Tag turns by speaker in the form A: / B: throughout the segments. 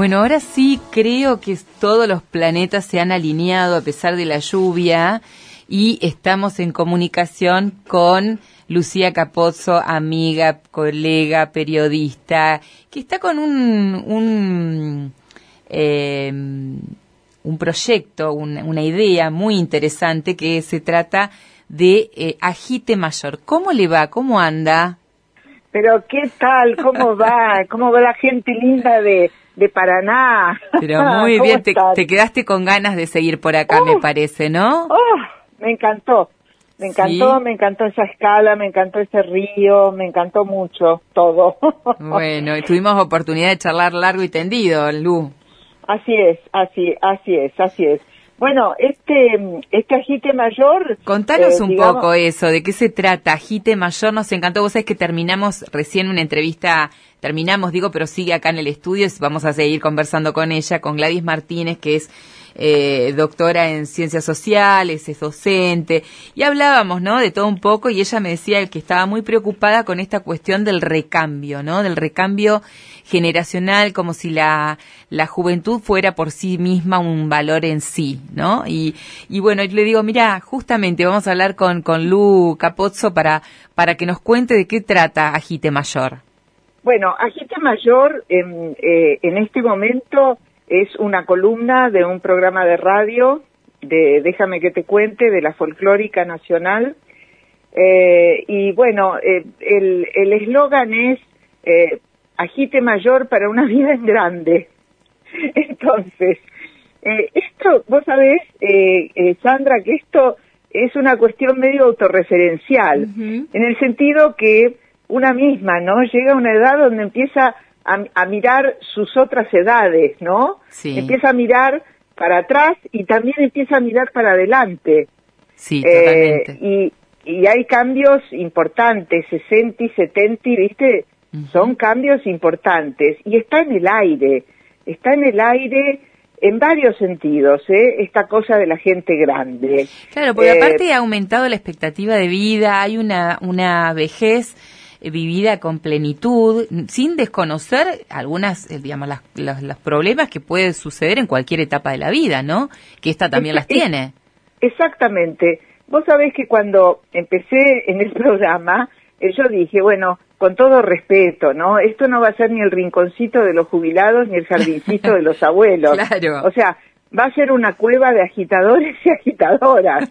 A: Bueno, ahora sí creo que todos los planetas se han alineado a pesar de la lluvia y estamos en comunicación con Lucía Capozzo, amiga, colega, periodista, que está con un, un, eh, un proyecto, una idea muy interesante que se trata de eh, Agite Mayor. ¿Cómo le va? ¿Cómo anda?
B: Pero qué tal, cómo va, cómo va la gente linda de, de Paraná.
A: Pero muy bien, te, quedaste con ganas de seguir por acá, me parece, ¿no?
B: Oh, me encantó, me encantó, me encantó esa escala, me encantó ese río, me encantó mucho todo.
A: bueno, tuvimos oportunidad de charlar largo y tendido, Lu.
B: Así es, así, así es, así es. Bueno, este, este agite mayor...
A: Contanos eh, un poco eso, ¿de qué se trata? Agite mayor nos encantó. Vos sabés que terminamos recién una entrevista, terminamos, digo, pero sigue acá en el estudio, vamos a seguir conversando con ella, con Gladys Martínez, que es eh, doctora en ciencias sociales, es docente, y hablábamos, ¿no? De todo un poco, y ella me decía que estaba muy preocupada con esta cuestión del recambio, ¿no? Del recambio generacional, como si la, la juventud fuera por sí misma un valor en sí, ¿no? Y, y bueno, yo le digo, mira, justamente vamos a hablar con, con Lu Capozzo para, para que nos cuente de qué trata Agite Mayor.
B: Bueno, Agite Mayor en, eh, en este momento es una columna de un programa de radio de Déjame que te cuente, de la Folclórica Nacional. Eh, y bueno, eh, el eslogan es eh, agite mayor para una vida en grande. Entonces, esto, vos sabés, Sandra, que esto es una cuestión medio autorreferencial, en el sentido que una misma, ¿no? Llega a una edad donde empieza a, mirar sus otras edades, ¿no?
A: Sí.
B: Empieza a mirar para atrás y también empieza a mirar para adelante.
A: Sí, totalmente.
B: y, y hay cambios importantes, 60 y 70, ¿viste? Son cambios importantes y está en el aire, está en el aire en varios sentidos, ¿eh? esta cosa de la gente grande.
A: Claro, porque eh, aparte ha aumentado la expectativa de vida, hay una, una vejez eh, vivida con plenitud, sin desconocer algunas, eh, digamos, las, los, problemas que pueden suceder en cualquier etapa de la vida, ¿no? Que esta también las tiene.
B: Exactamente. Vos sabés que cuando empecé en el programa, yo dije, bueno, con todo respeto, ¿no? Esto no va a ser ni el rinconcito de los jubilados ni el jardincito de los abuelos.
A: Claro.
B: O sea, va a ser una cueva de agitadores y agitadoras,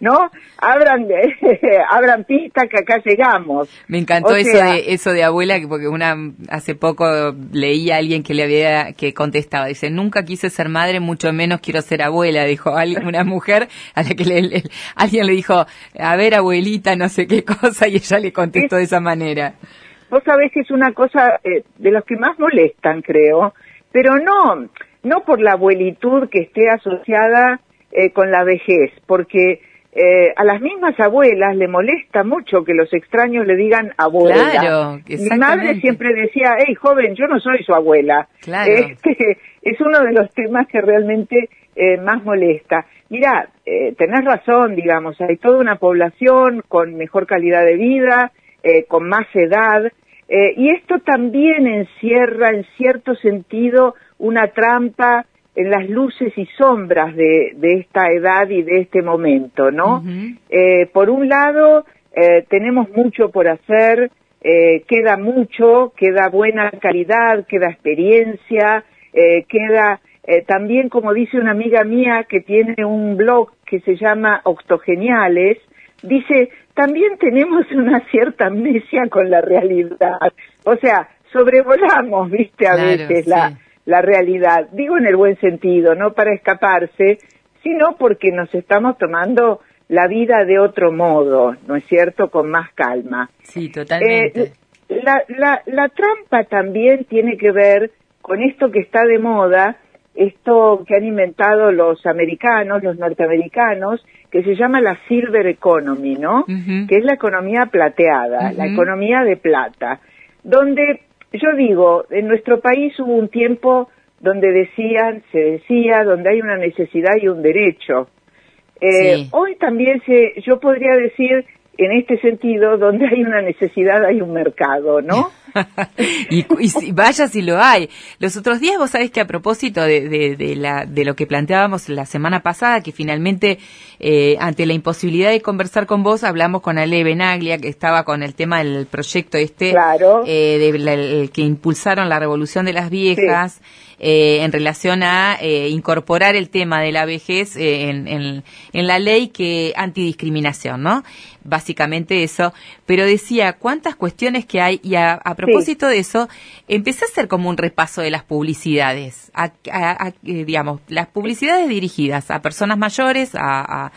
B: ¿no? abran, abran pista que acá llegamos.
A: Me encantó eso de eso de abuela, porque una hace poco leí a alguien que le había que contestaba, dice nunca quise ser madre, mucho menos quiero ser abuela, dijo una mujer a la que le, alguien le dijo a ver abuelita no sé qué cosa y ella le contestó de esa manera.
B: Vos sabés que es una cosa eh, de los que más molestan, creo, pero no no por la abuelitud que esté asociada eh, con la vejez, porque eh, a las mismas abuelas le molesta mucho que los extraños le digan abuela.
A: Claro,
B: Mi madre siempre decía, hey joven, yo no soy su abuela.
A: Claro.
B: Este, es uno de los temas que realmente eh, más molesta. Mira, eh, tenés razón, digamos, hay toda una población con mejor calidad de vida, eh, con más edad, y esto también encierra, en cierto sentido, una trampa en las luces y sombras de, esta edad y de este momento, ¿no? Eh, por un lado, eh, tenemos mucho por hacer, queda mucho, queda buena calidad, queda experiencia, queda también, como dice una amiga mía que tiene un blog que se llama Octogeniales, dice, también tenemos una cierta amnesia con la realidad. O sea, sobrevolamos, viste, a veces la, la realidad. Digo en el buen sentido, no para escaparse, sino porque nos estamos tomando la vida de otro modo, ¿no es cierto? Con más calma.
A: Sí, totalmente.
B: Eh, la, la, la trampa también tiene que ver con esto que está de moda, esto que han inventado los americanos, los norteamericanos, que se llama la silver economy, ¿no? Que es la economía plateada, la economía de plata, donde yo digo, en nuestro país hubo un tiempo donde decían, se decía, donde hay una necesidad y un derecho. Eh, hoy también se, yo podría decir, en este sentido, donde hay una necesidad hay un mercado, ¿no?
A: y, vaya si lo hay. Los otros días vos sabés que a propósito de, de, la, de lo que planteábamos la semana pasada, que finalmente eh, ante la imposibilidad de conversar con vos, hablamos con Ale Benaglia, que estaba con el tema del proyecto este, eh, de el que impulsaron la revolución de las viejas. Eh, en relación a eh, incorporar el tema de la vejez eh, en, en, en, la ley que antidiscriminación, ¿no? Básicamente eso. Pero decía, ¿cuántas cuestiones que hay? Y a, propósito de eso, empecé a hacer como un repaso de las publicidades, a, digamos, las publicidades dirigidas a personas mayores, a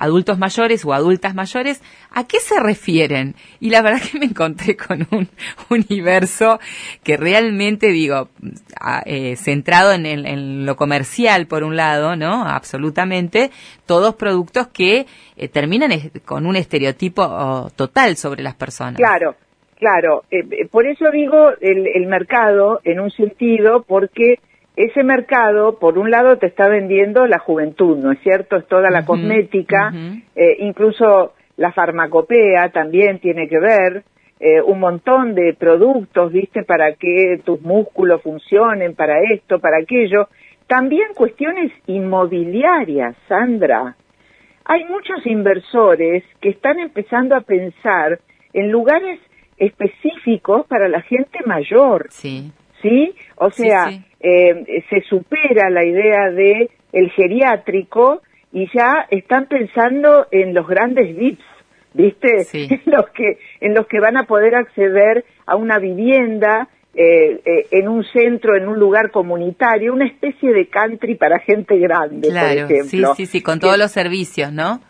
A: adultos mayores o adultas mayores, ¿a qué se refieren? Y la verdad que me encontré con un universo que realmente, digo, eh, centrado en, lo comercial, por un lado, ¿no? Absolutamente, todos productos que eh, terminan con un estereotipo total sobre las personas.
B: Claro. Claro, eh, por eso digo el, el mercado en un sentido, porque ese mercado, por un lado, te está vendiendo la juventud, ¿no es cierto? Es toda la cosmética, eh, incluso la farmacopea también tiene que ver, eh, un montón de productos, ¿viste? Para que tus músculos funcionen, para esto, para aquello. También cuestiones inmobiliarias, Sandra. Hay muchos inversores que están empezando a pensar en lugares específicos para la gente mayor.
A: Sí.
B: ¿Sí? O sea, eh, se supera la idea de el geriátrico y ya están pensando en los grandes VIPs, ¿viste? En los que en los que van a poder acceder a una vivienda eh, eh, en un centro, en un lugar comunitario, una especie de country para gente grande, por ejemplo.
A: Sí, sí, sí, con todos los servicios, ¿no?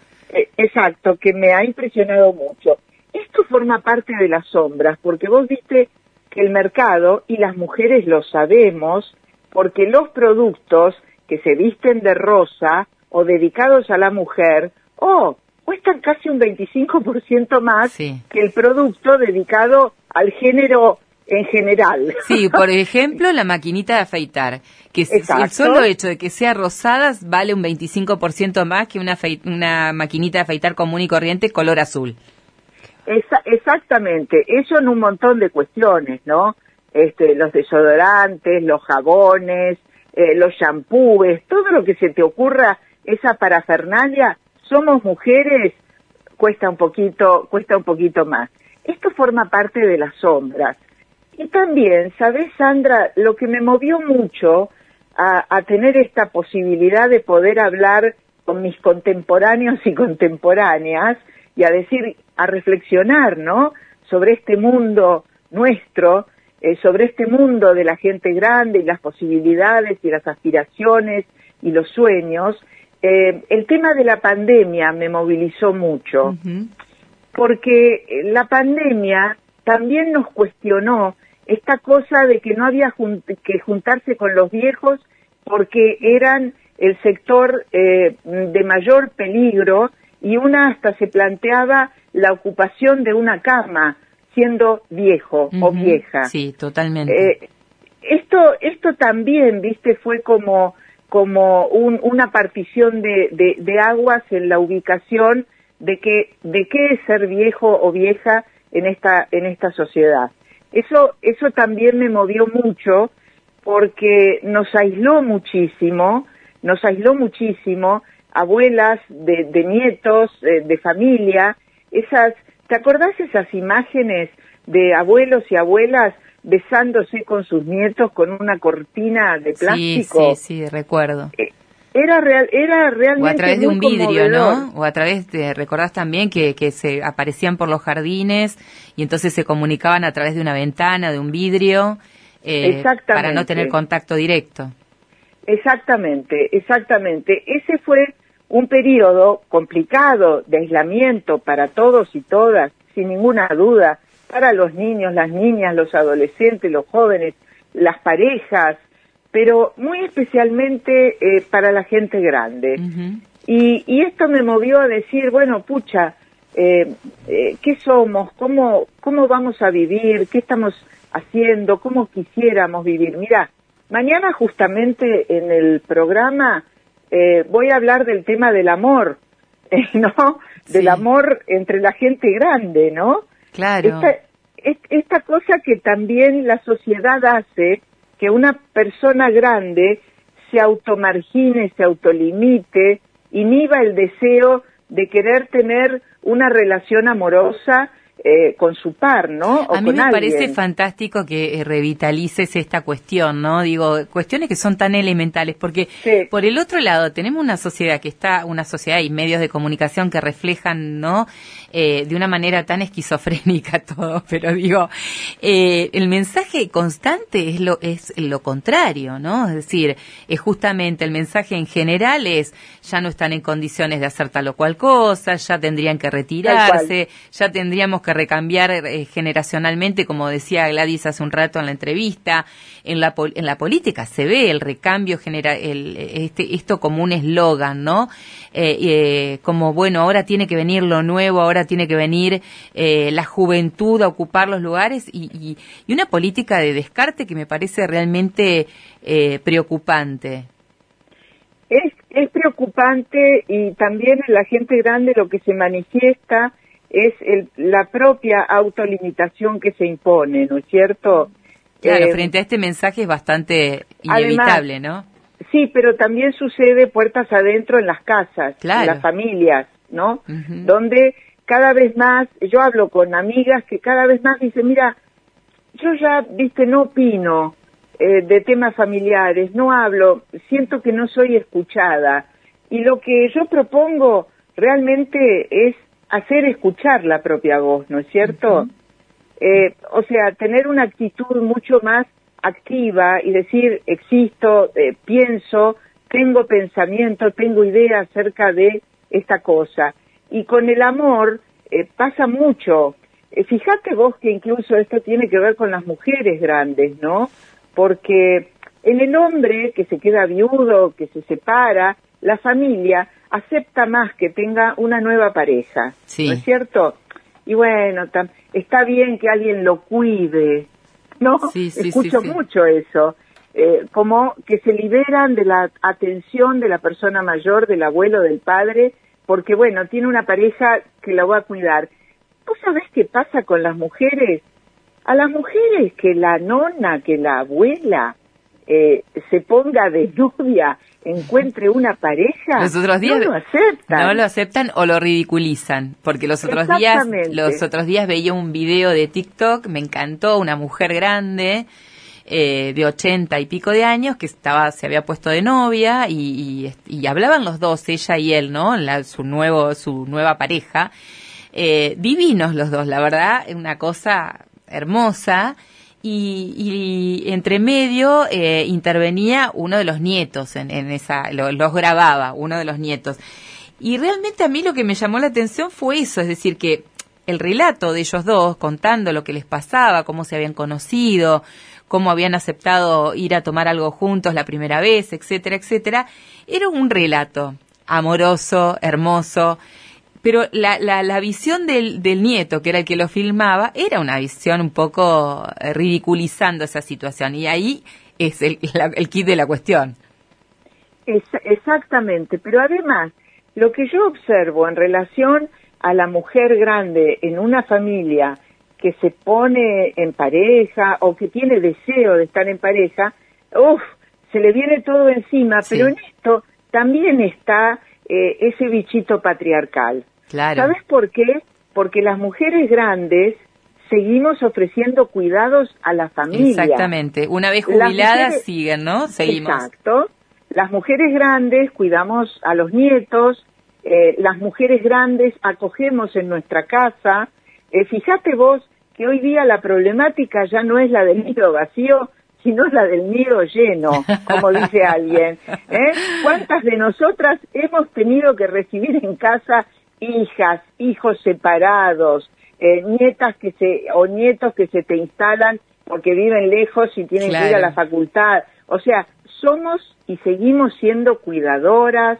B: exacto, que me ha impresionado mucho. Esto forma parte de las sombras, porque vos viste que el mercado, y las mujeres lo sabemos, porque los productos que se visten de rosa o dedicados a la mujer, oh, cuestan casi un 25% más que el producto dedicado al género en general.
A: Sí, por ejemplo, la maquinita de afeitar, que el solo hecho de que sea rosada vale un 25% más que una, una maquinita de afeitar común y corriente color azul.
B: Exactamente, eso en un montón de cuestiones, ¿no? este, los desodorantes, los jabones, eh, los shampoos, todo lo que se te ocurra, esa parafernalia, somos mujeres, cuesta un poquito, cuesta un poquito más. Esto forma parte de las sombras. Y también, ¿sabes, Sandra? Lo que me movió mucho a tener esta posibilidad de poder hablar con mis contemporáneos y contemporáneas y a decir, a reflexionar, ¿no? Sobre este mundo nuestro, eh, sobre este mundo de la gente grande y las posibilidades y las aspiraciones y los sueños, eh, el tema de la pandemia me movilizó mucho, porque la pandemia también nos cuestionó esta cosa de que no había que juntarse con los viejos porque eran el sector eh, de mayor peligro y una hasta se planteaba la ocupación de una cama siendo viejo o vieja.
A: Sí, totalmente.
B: Eh, esto, esto también, viste, fue como, como una partición de, de, aguas en la ubicación de que, de qué es ser viejo o vieja en esta, en esta sociedad. Eso, eso también me movió mucho porque nos aisló muchísimo, nos aisló muchísimo, abuelas de, de nietos, eh, de familia, esas, ¿Te acordás esas imágenes de abuelos y abuelas besándose con sus nietos con una cortina de plástico?
A: Sí, sí, sí, recuerdo.
B: Eh, era real, era realmente
A: o a través de un vidrio, ¿no? O a través de recordás también que, que se aparecían por los jardines y entonces se comunicaban a través de una ventana, de un vidrio, eh, para no tener contacto directo.
B: Exactamente, exactamente. Ese fue un periodo complicado de aislamiento para todos y todas, sin ninguna duda, para los niños, las niñas, los adolescentes, los jóvenes, las parejas, pero muy especialmente eh, para la gente grande. y, y, esto me movió a decir, bueno, pucha, eh, eh, ¿qué somos? ¿Cómo, ¿Cómo vamos a vivir? ¿Qué estamos haciendo? ¿Cómo quisiéramos vivir? Mira, mañana justamente en el programa eh, voy a hablar del tema del amor, ¿no? Del amor entre la gente grande, ¿no?
A: Claro.
B: esta cosa que también la sociedad hace, que una persona grande se automargine, se autolimite, inhiba el deseo de querer tener una relación amorosa eh, con su par, ¿no?
A: a mí me parece fantástico que eh, revitalices esta cuestión, ¿no? Digo, cuestiones que son tan elementales, porque por el otro lado tenemos una sociedad que está, una sociedad y medios de comunicación que reflejan, ¿no? Eh, de una manera tan esquizofrénica todo, pero digo, el mensaje constante es lo, es lo contrario, ¿no? Es decir, es justamente el mensaje en general es, ya no están en condiciones de hacer tal o cual cosa, ya tendrían que retirarse, ya tendríamos que recambiar eh, generacionalmente, como decía Gladys hace un rato en la entrevista. En la, en la política se ve el recambio, genera, el, este, esto como un eslogan, ¿no? Eh, eh, como, bueno, ahora tiene que venir lo nuevo, ahora tiene que venir la juventud a ocupar los lugares y, y, una política de descarte que me parece realmente preocupante.
B: Es, es preocupante y también en la gente grande lo que se manifiesta es el, la propia autolimitación que se impone, ¿no es cierto?
A: Claro, eh, frente a este mensaje es bastante inevitable, ¿no?
B: Sí, pero también sucede puertas adentro en las casas, en las familias, ¿no? Donde cada vez más, yo hablo con amigas que cada vez más dicen, mira, yo ya, viste, no opino eh, de temas familiares, no hablo, siento que no soy escuchada. Y lo que yo propongo realmente es hacer escuchar la propia voz, ¿no es cierto? eh, o sea, tener una actitud mucho más activa y decir, existo, eh, pienso, tengo pensamiento, tengo idea acerca de esta cosa. Y con el amor eh, pasa mucho. Eh, fíjate vos que incluso esto tiene que ver con las mujeres grandes, ¿no? Porque en el hombre que se queda viudo, que se separa, la familia acepta más que tenga una nueva pareja, ¿no es cierto? Y bueno, está bien que alguien lo cuide, ¿no?
A: Sí,
B: Escucho mucho eso, eh, como que se liberan de la atención de la persona mayor, del abuelo, del padre, porque bueno, tiene una pareja que la va a cuidar. ¿Vos sabés qué pasa con las mujeres? A las mujeres que la nona, que la abuela eh, se ponga de novia encuentre una pareja,
A: los otros días, no lo aceptan. No lo aceptan o lo ridiculizan, porque los otros días, los otros días veía un video de TikTok, me encantó, una mujer grande, eh, de ochenta y pico de años que estaba se había puesto de novia y, y, hablaban los dos ella y él no la, su nuevo su nueva pareja. Eh, divinos los dos la verdad una cosa hermosa y, entre medio eh, intervenía uno de los nietos en, esa, los grababa uno de los nietos. Y realmente a mí lo que me llamó la atención fue eso, es decir, que el relato de ellos dos contando lo que les pasaba, cómo se habían conocido, cómo habían aceptado ir a tomar algo juntos la primera vez, etcétera, etcétera, era un relato amoroso, hermoso, pero la, la, la visión del, del, nieto, que era el que lo filmaba, era una visión un poco eh, ridiculizando esa situación. Y ahí es el, el kit de la cuestión.
B: exactamente, pero además, lo que yo observo en relación a la mujer grande en una familia que se pone en pareja o que tiene deseo de estar en pareja, uff, se le viene todo encima, pero en esto también está eh, ese bichito patriarcal. ¿Sabes por qué? Porque las mujeres grandes seguimos ofreciendo cuidados a la familia.
A: Exactamente. Una vez jubiladas siguen, ¿no? Seguimos.
B: Exacto. Las mujeres grandes cuidamos a los nietos, eh, las mujeres grandes acogemos en nuestra casa. Eh, fíjate vos que hoy día la problemática ya no es la del nido vacío, sino la del nido lleno, como dice alguien. ¿eh? ¿Cuántas de nosotras hemos tenido que recibir en casa hijas, hijos separados, eh, nietas que se, o nietos que se te instalan porque viven lejos y tienen que ir a la facultad. O sea, somos y seguimos siendo cuidadoras,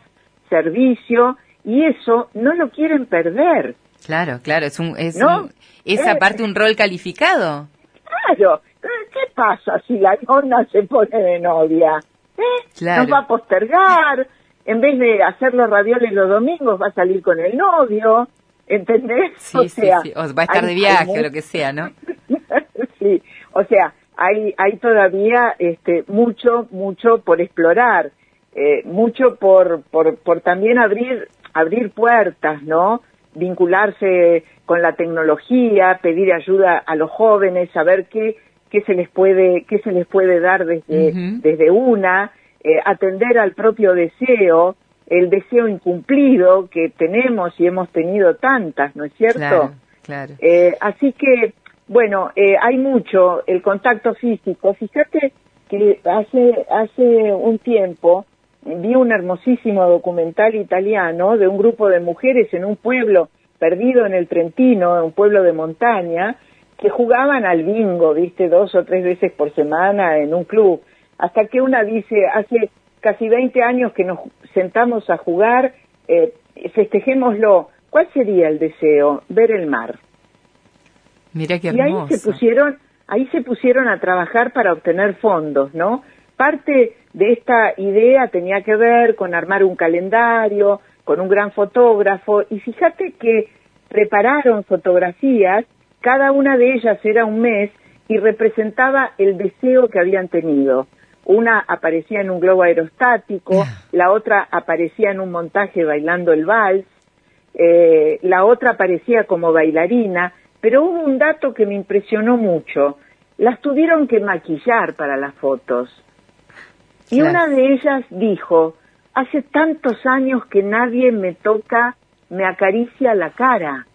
B: servicio, y eso no lo quieren perder.
A: Claro, claro, es un, es, un, es eh, aparte un rol calificado.
B: Claro, ¿qué pasa si la nona se pone de novia? ¿Eh? Nos va a postergar, en vez de hacer los ravioles los domingos, va a salir con el novio, ¿entendés?
A: Sí, o sea, sí, O va a estar de viaje o lo que sea, ¿no?
B: sí. O sea, hay, hay todavía este, mucho, mucho por explorar, eh, mucho por, por, por también abrir, abrir puertas, ¿no? Vincularse con la tecnología, pedir ayuda a los jóvenes, saber qué, qué se les puede, qué se les puede dar desde, desde una, eh, atender al propio deseo, el deseo incumplido que tenemos y hemos tenido tantas, ¿no es cierto?
A: Claro,
B: Eh, así que, bueno, eh, hay mucho, el contacto físico. Fíjate que hace, hace un tiempo vi un hermosísimo documental italiano de un grupo de mujeres en un pueblo perdido en el Trentino, un pueblo de montaña, que jugaban al bingo, viste, dos o tres veces por semana en un club hasta que una dice, hace casi 20 años que nos sentamos a jugar, eh, festejémoslo. ¿Cuál sería el deseo? Ver el mar.
A: Mira qué
B: hermoso. Y ahí se pusieron, ahí se pusieron a trabajar para obtener fondos, ¿no? Parte de esta idea tenía que ver con armar un calendario, con un gran fotógrafo, y fíjate que prepararon fotografías, cada una de ellas era un mes y representaba el deseo que habían tenido una aparecía en un globo aerostático, la otra aparecía en un montaje bailando el vals, eh, la otra aparecía como bailarina, pero hubo un dato que me impresionó mucho. Las tuvieron que maquillar para las fotos. Y una de ellas dijo, hace tantos años que nadie me toca, me acaricia la cara.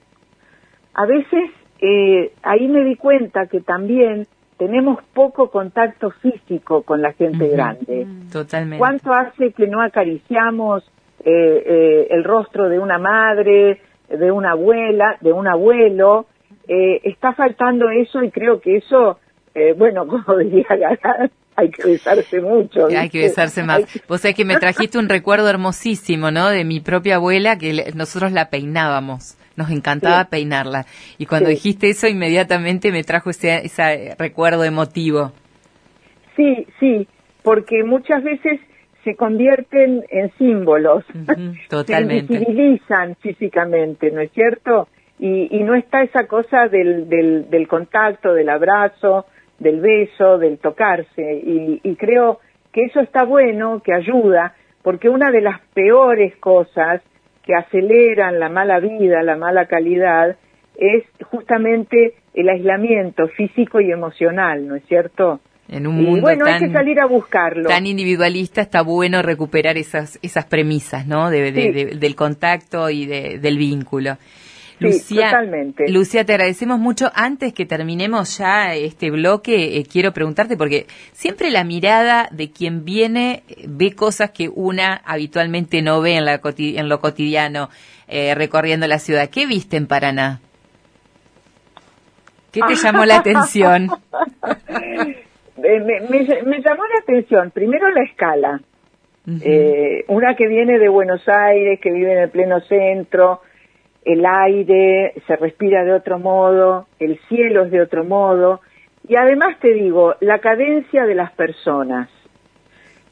B: A veces eh, ahí me di cuenta que también tenemos poco contacto físico con la gente grande.
A: Mm. Totalmente.
B: ¿Cuánto hace que no acariciamos eh, eh, el rostro de una madre, de una abuela, de un abuelo? Eh, está faltando eso y creo que eso, bueno, como diría Garán, hay que besarse mucho.
A: Hay que besarse más. Vos sabés que me trajiste un recuerdo hermosísimo, ¿no? De mi propia abuela, que nosotros la peinábamos nos encantaba peinarla. Y cuando dijiste eso, inmediatamente me trajo ese, ese recuerdo emotivo.
B: Sí, sí, porque muchas veces se convierten en símbolos,
A: totalmente.
B: se visibilizan físicamente, ¿no es cierto? Y, y no está esa cosa del, del, del, contacto, del abrazo, del beso, del tocarse. Y, y creo que eso está bueno, que ayuda, porque una de las peores cosas que aceleran la mala vida, la mala calidad, es justamente el aislamiento físico y emocional, ¿no es cierto?
A: En un mundo
B: bueno,
A: tan,
B: hay que salir a buscarlo.
A: Tan individualista está bueno recuperar esas esas premisas, ¿no? De, del contacto y del vínculo.
B: Lucía, totalmente.
A: Lucía, te agradecemos mucho. Antes que terminemos ya este bloque, eh, quiero preguntarte, porque siempre la mirada de quien viene eh, ve cosas que una habitualmente no ve en, la, en lo cotidiano eh, recorriendo la ciudad. ¿Qué viste en Paraná? ¿Qué te llamó la atención?
B: me, me, llamó la atención, primero la escala. una que viene de Buenos Aires, que vive en el pleno centro, el aire se respira de otro modo, el cielo es de otro modo, y además te digo, la cadencia de las personas.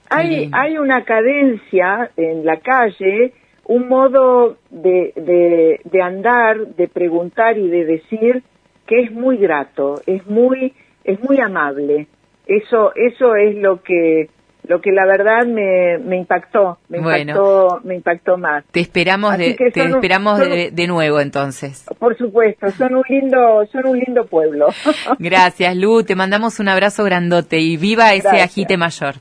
B: Hay, hay una cadencia en la calle, un modo de, de, de andar, de preguntar y de decir que es muy grato, es muy, es muy amable. Eso, eso es lo que lo que la verdad me, me impactó, me impactó, me impactó más.
A: Te esperamos, de, te esperamos de, nuevo entonces.
B: Por supuesto, son un lindo, son un lindo pueblo.
A: Gracias, Lu, te mandamos un abrazo grandote y viva ese agite mayor.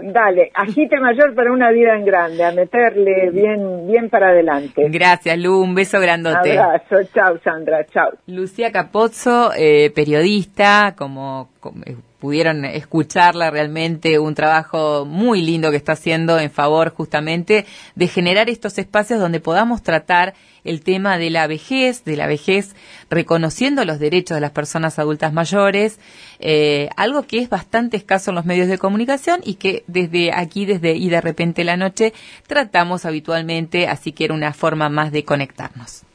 B: Dale, agite mayor para una vida en grande, a meterle bien, bien para adelante.
A: Gracias, Lu, un beso grandote.
B: Un abrazo, chao, Sandra, chao.
A: Lucía Capozzo, eh, periodista, como, como pudieron escucharla realmente, un trabajo muy lindo que está haciendo en favor justamente de generar estos espacios donde podamos tratar el tema de la vejez, de la vejez reconociendo los derechos de las personas adultas mayores, eh, algo que es bastante escaso en los medios de comunicación y que desde aquí, desde y de repente la noche, tratamos habitualmente, así que era una forma más de conectarnos.